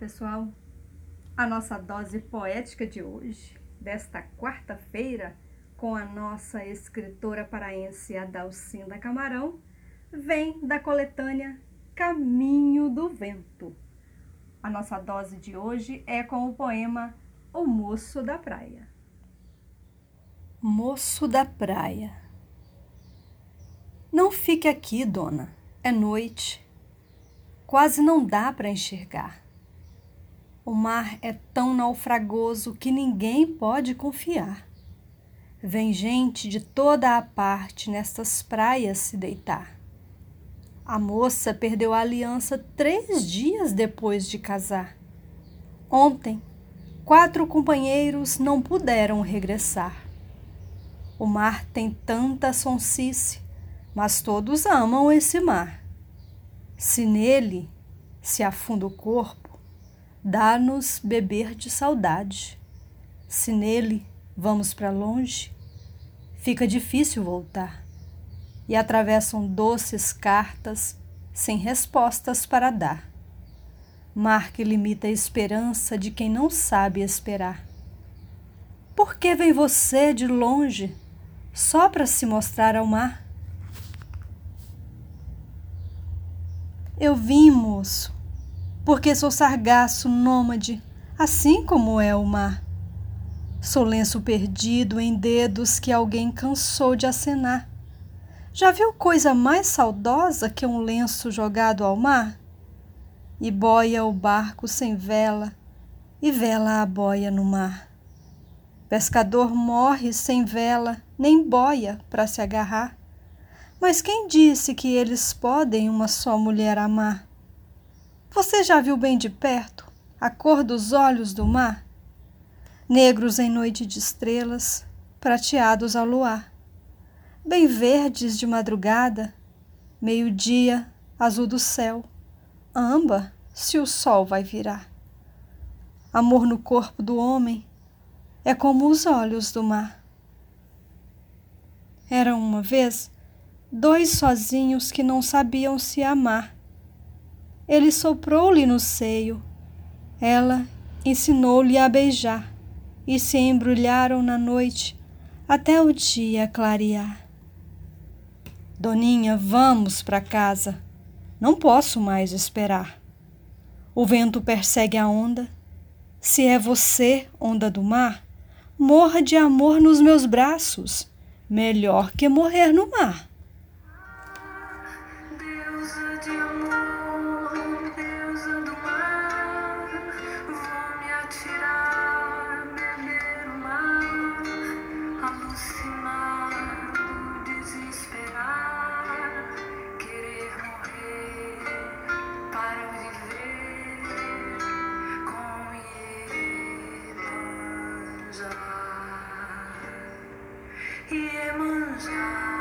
pessoal! A nossa dose poética de hoje, desta quarta-feira, com a nossa escritora paraense Adalcinda Camarão, vem da coletânea Caminho do Vento. A nossa dose de hoje é com o poema O Moço da Praia. Moço da Praia Não fique aqui, dona, é noite. Quase não dá para enxergar o mar é tão naufragoso que ninguém pode confiar. Vem gente de toda a parte nestas praias se deitar. A moça perdeu a aliança três dias depois de casar. Ontem, quatro companheiros não puderam regressar. O mar tem tanta sonsice, mas todos amam esse mar. Se nele se afunda o corpo, dá-nos beber de saudade. Se nele vamos para longe, fica difícil voltar. E atravessam doces cartas sem respostas para dar. Mar que limita a esperança de quem não sabe esperar. Por que vem você de longe só para se mostrar ao mar? Eu vim, moço, porque sou sargaço nômade, assim como é o mar. Sou lenço perdido em dedos que alguém cansou de acenar. Já viu coisa mais saudosa que um lenço jogado ao mar? E boia o barco sem vela, e vela a boia no mar. Pescador morre sem vela, nem boia para se agarrar. Mas quem disse que eles podem uma só mulher amar? Você já viu bem de perto a cor dos olhos do mar? Negros em noite de estrelas, prateados ao luar. Bem verdes de madrugada, meio-dia, azul do céu. Amba, se o sol vai virar. Amor no corpo do homem é como os olhos do mar. Eram uma vez dois sozinhos que não sabiam se amar ele soprou-lhe no seio. Ela ensinou-lhe a beijar e se embrulharam na noite até o dia clarear. Doninha, vamos para casa. Não posso mais esperar. O vento persegue a onda. Se é você, onda do mar, morra de amor nos meus braços. Melhor que morrer no mar. Yemuzan, Yemuzan.